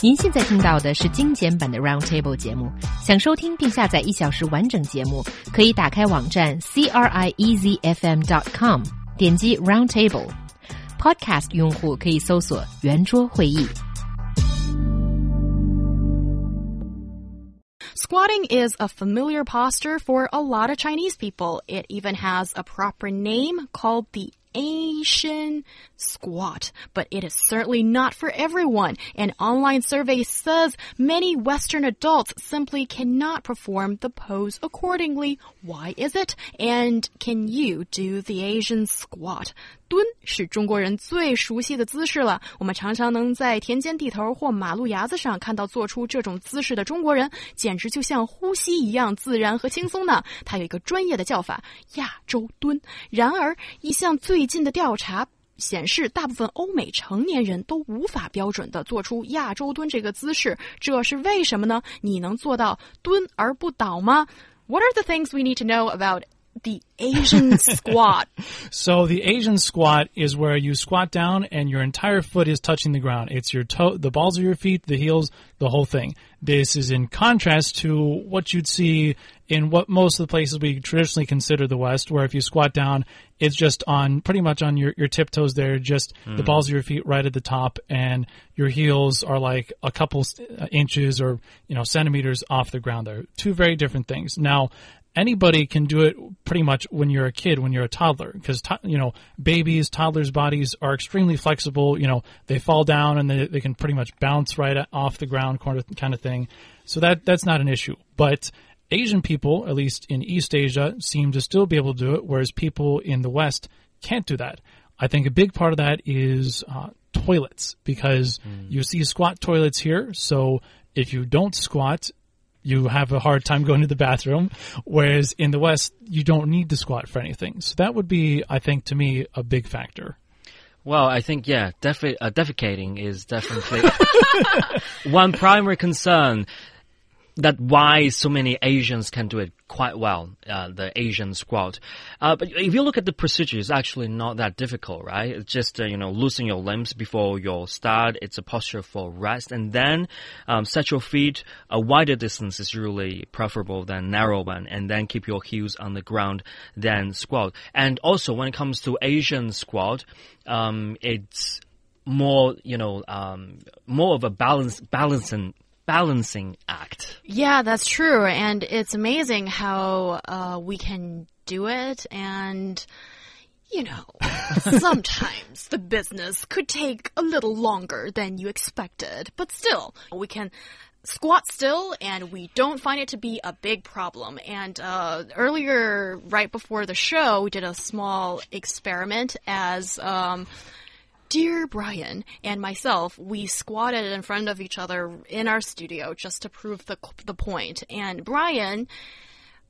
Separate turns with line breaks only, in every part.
您现在听到的是精简版的 Roundtable 节目。想收听并下载一小时完整节目，可以打开网站 c r i e z f m dot com，点击 Roundtable。Podcast 用户可以搜索圆桌会议。
Squatting is a familiar posture for a lot of Chinese people. It even has a proper name called the Asian squat, but it is certainly not for everyone. An online survey says many Western adults simply cannot perform the pose accordingly. Why is it? And can you do the Asian squat? 蹲是中国人最熟悉的姿势了。我们常常能在田间地头或马路牙子上看到做出这种姿势的中国人，简直就像呼吸一样自然和轻松呢。它有一个专业的叫法——亚洲蹲。然而，一项最 最近的调查显示，大部分欧美成年人都无法标准的做出亚洲蹲这个姿势，这是为什么呢？你能做到蹲而不倒吗？What are the things we need to know about the Asian squat.
So the Asian squat is where you squat down and your entire foot is touching the ground. It's your toe, the balls of your feet, the heels, the whole thing. This is in contrast to what you'd see in what most of the places we traditionally consider the West, where if you squat down, it's just on pretty much on your, your tiptoes there, just mm. the balls of your feet right at the top, and your heels are like a couple uh, inches or you know centimeters off the ground. There, two very different things. Now, anybody can do it pretty much when you're a kid, when you're a toddler, because to, you know babies, toddlers' bodies are extremely flexible. You know they fall down and they, they can pretty much bounce right off the ground, kind of thing. So that that's not an issue. But Asian people, at least in East Asia, seem to still be able to do it, whereas people in the West can't do that. I think a big part of that is uh, toilets because mm. you see squat toilets here. So if you don't squat, you have a hard time going to the bathroom. Whereas in the West, you don't need to squat for anything. So that would be, I think, to me, a big factor.
Well, I think yeah, defi- uh, defecating is definitely one primary concern that why so many Asians can do it quite well, uh, the Asian squat. Uh, but if you look at the procedure, it's actually not that difficult, right? It's just, uh, you know, loosen your limbs before you start. It's a posture for rest. And then um, set your feet a wider distance is really preferable than narrow one. And then keep your heels on the ground, then squat. And also, when it comes to Asian squat, um, it's more, you know, um, more of a balance, balancing balancing act.
Yeah, that's true. And it's amazing how uh, we can do it. And, you know, sometimes the business could take a little longer than you expected. But still, we can squat still and we don't find it to be a big problem. And uh, earlier, right before the show, we did a small experiment as. Um, dear Brian and myself, we squatted in front of each other in our studio just to prove the, the point. And Brian,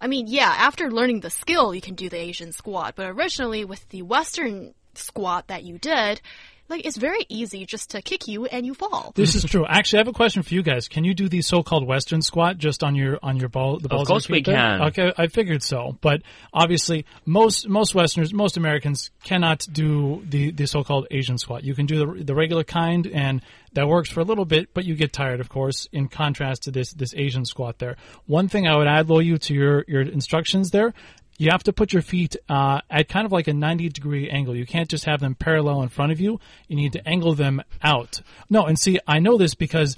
I mean, yeah, after learning the skill, you can do the Asian squat, but originally with the Western squat that you did, like it's very easy just to kick you and you fall.
This is true. Actually, I have a question for you guys. Can you do the so-called Western squat just on your on your ball? The balls
of course we can.
Okay, I figured so. But obviously, most most Westerners, most Americans cannot do the the so-called Asian squat. You can do the the regular kind, and that works for a little bit, but you get tired, of course. In contrast to this this Asian squat, there. One thing I would add, Lo, you to your your instructions there you have to put your feet uh, at kind of like a 90 degree angle. You can't just have them parallel in front of you. You need to angle them out. No, and see, I know this because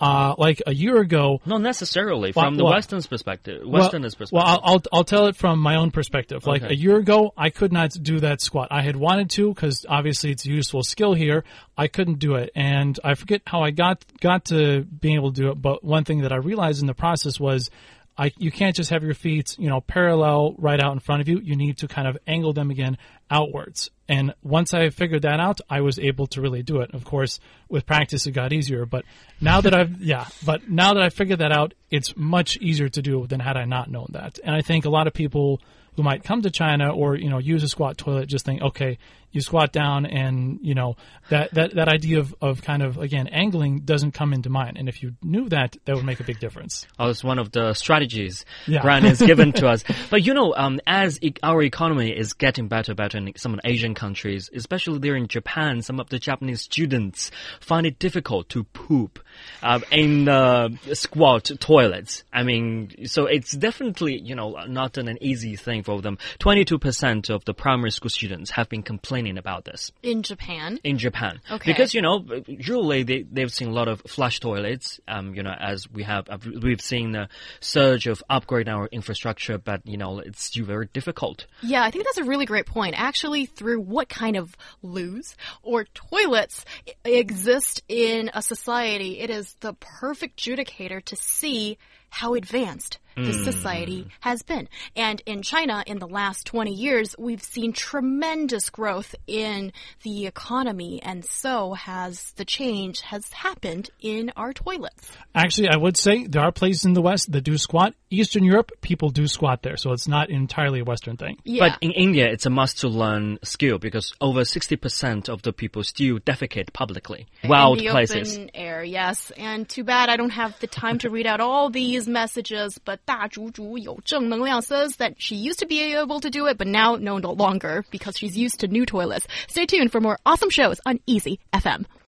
uh, like a year ago.
Not necessarily from well, the well, Western's perspective. Westerners'
well, perspective. Well, I'll, I'll, I'll tell it from my own perspective. Like okay. a year ago, I could not do that squat. I had wanted to because obviously it's a useful skill here. I couldn't do it, and I forget how I got got to being able to do it. But one thing that I realized in the process was I, you can't just have your feet, you know, parallel right out in front of you. You need to kind of angle them again outwards. And once I figured that out, I was able to really do it. Of course, with practice, it got easier. But now that I've, yeah, but now that I figured that out, it's much easier to do than had I not known that. And I think a lot of people who might come to China or, you know, use a squat toilet just think, okay, you squat down, and you know that that that idea of of kind of again angling doesn't come into mind. And if you knew that, that would make a big difference.
Oh, it's one of the strategies
Yeah.
Brian has given to us. But you know, um, as e our economy is getting better, better in some Asian countries, especially there in Japan, some of the Japanese students find it difficult to poop uh, in uh, squat toilets. I mean, so it's definitely you know not an easy thing for them. Twenty-two percent of the primary school students have been complaining about this
In Japan.
in Japan.
Okay.
Because, you know, usually they, they've seen a lot of flush toilets, um, you know, as we have, uh, we've seen the surge of upgrading our infrastructure, but, you know, it's still very difficult.
Yeah, I think that's a really great point. Actually, through what kind of loos or toilets exist in a society, it is the perfect judicator to see how advanced the hmm. society has been. And in China, in the last 20 years, we've seen tremendous growth in the economy, and so has the change has happened in our toilets.
Actually, I would say there are places in the West that do squat. Eastern Europe, people do squat there, so it's not entirely a Western thing.
Yeah.
But in India, it's a must to learn skill because over 60% of the people still defecate publicly. Wild
in the
places.
open air, yes. And too bad I don't have the time to read out all these messages, but Da Zhu Zhu Yo Zheng Neng Liang says that she used to be able to do it, but now no longer because she's used to new toilets. Stay tuned for more awesome shows on Easy FM.